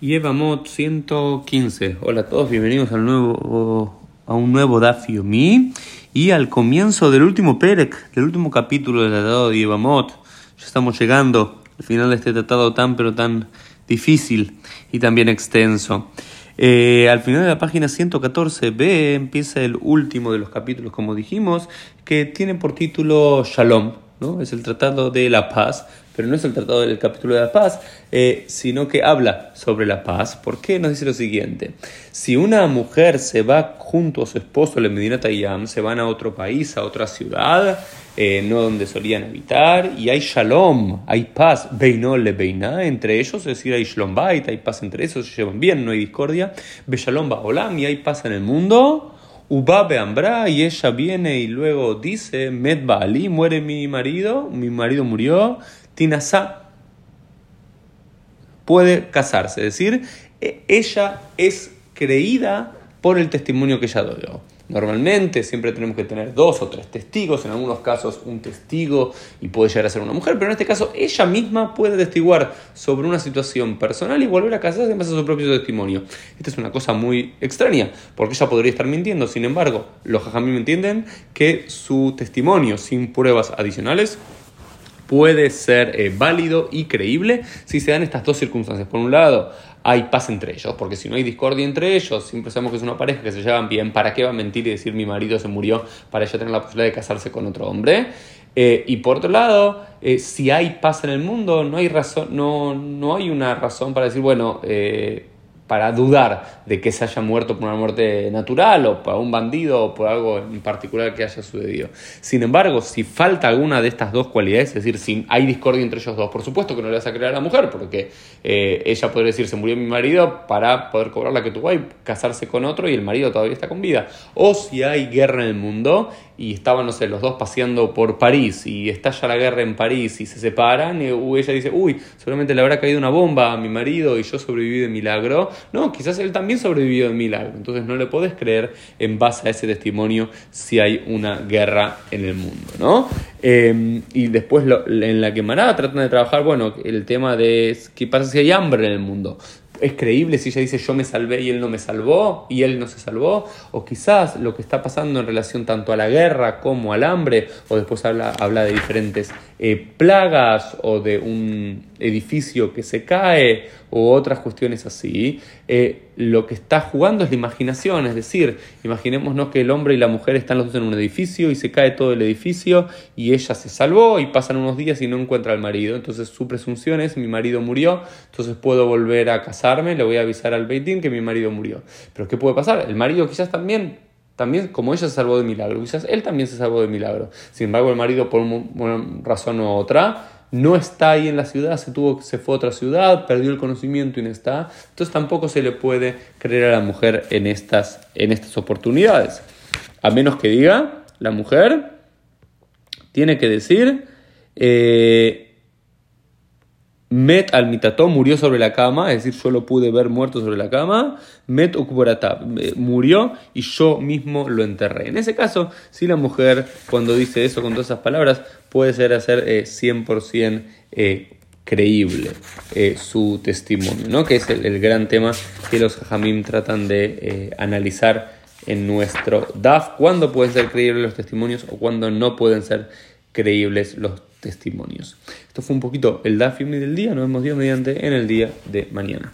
Yevamot 115. Hola a todos, bienvenidos al nuevo, a un nuevo Daf Mi y al comienzo del último Perek, del último capítulo del tratado de Yevamot. Ya estamos llegando al final de este tratado tan pero tan difícil y también extenso. Eh, al final de la página 114b empieza el último de los capítulos, como dijimos, que tiene por título Shalom, ¿no? Es el tratado de la paz pero no es el tratado del capítulo de la paz, eh, sino que habla sobre la paz. ¿Por qué? Nos dice lo siguiente. Si una mujer se va junto a su esposo, le Medina Tayyam, se van a otro país, a otra ciudad, eh, no donde solían habitar, y hay shalom, hay paz, beinole beina, entre ellos, es decir, hay shalom bait, hay paz entre ellos, se llevan bien, no hay discordia, be shalom olam, y hay paz en el mundo, Ubabe Ambra, y ella viene y luego dice, Med Ali, muere mi marido, mi marido murió, Tinasá puede casarse, es decir, e, ella es creída por el testimonio que ella dio. Normalmente siempre tenemos que tener dos o tres testigos, en algunos casos un testigo y puede llegar a ser una mujer, pero en este caso ella misma puede testiguar sobre una situación personal y volver a casarse en base a su propio testimonio. Esta es una cosa muy extraña, porque ella podría estar mintiendo, sin embargo, los jajamim entienden que su testimonio sin pruebas adicionales puede ser eh, válido y creíble si se dan estas dos circunstancias. Por un lado, hay paz entre ellos, porque si no hay discordia entre ellos, siempre sabemos que es una pareja que se llevan bien, ¿para qué va a mentir y decir mi marido se murió para ella tener la posibilidad de casarse con otro hombre? Eh, y por otro lado, eh, si hay paz en el mundo, no hay razón, no, no hay una razón para decir, bueno, para dudar de que se haya muerto por una muerte natural o por un bandido o por algo en particular que haya sucedido. Sin embargo, si falta alguna de estas dos cualidades, es decir, si hay discordia entre ellos dos, por supuesto que no le vas a creer a la mujer, porque eh, ella podría decir, se murió mi marido para poder cobrar la que tuvo y casarse con otro y el marido todavía está con vida. O si hay guerra en el mundo y estaban, no sé, los dos paseando por París y estalla la guerra en París y se separan, y ella dice, uy, seguramente le habrá caído una bomba a mi marido y yo sobreviví de milagro. No, quizás él también sobrevivió de milagro. Entonces no le puedes creer en base a ese testimonio si hay una guerra en el mundo, ¿no? Em, y después en la quemarada tratan de trabajar, bueno, el tema de qué pasa si hay hambre en el mundo es creíble si ella dice yo me salvé y él no me salvó y él no se salvó, o quizás lo que está pasando en relación tanto a la guerra como al hambre, o después habla, habla de diferentes eh, plagas o de un edificio que se cae o otras cuestiones así, eh, lo que está jugando es la imaginación, es decir, imaginémonos que el hombre y la mujer están los dos en un edificio y se cae todo el edificio y ella se salvó y pasan unos días y no encuentra al marido, entonces su presunción es mi marido murió, entonces puedo volver a casarme, le voy a avisar al Beitín que mi marido murió. Pero ¿qué puede pasar? El marido quizás también también, como ella se salvó de milagro, quizás él también se salvó de milagro. Sin embargo, el marido, por una razón u otra, no está ahí en la ciudad, se, tuvo, se fue a otra ciudad, perdió el conocimiento y no está. Entonces tampoco se le puede creer a la mujer en estas, en estas oportunidades. A menos que diga, la mujer tiene que decir, eh, Met al mitató murió sobre la cama, es decir, yo lo pude ver muerto sobre la cama. Met okubarata murió y yo mismo lo enterré. En ese caso, si la mujer, cuando dice eso con todas esas palabras, puede ser hacer 100% eh, eh, creíble eh, su testimonio, ¿no? que es el, gran tema que los jamim tratan de analizar en nuestro DAF, cuándo pueden ser creíbles los testimonios o cuándo no pueden ser creíbles los testimonios. Esto fue un poquito el DAF del día, nos vemos Dios mediante en el día de mañana.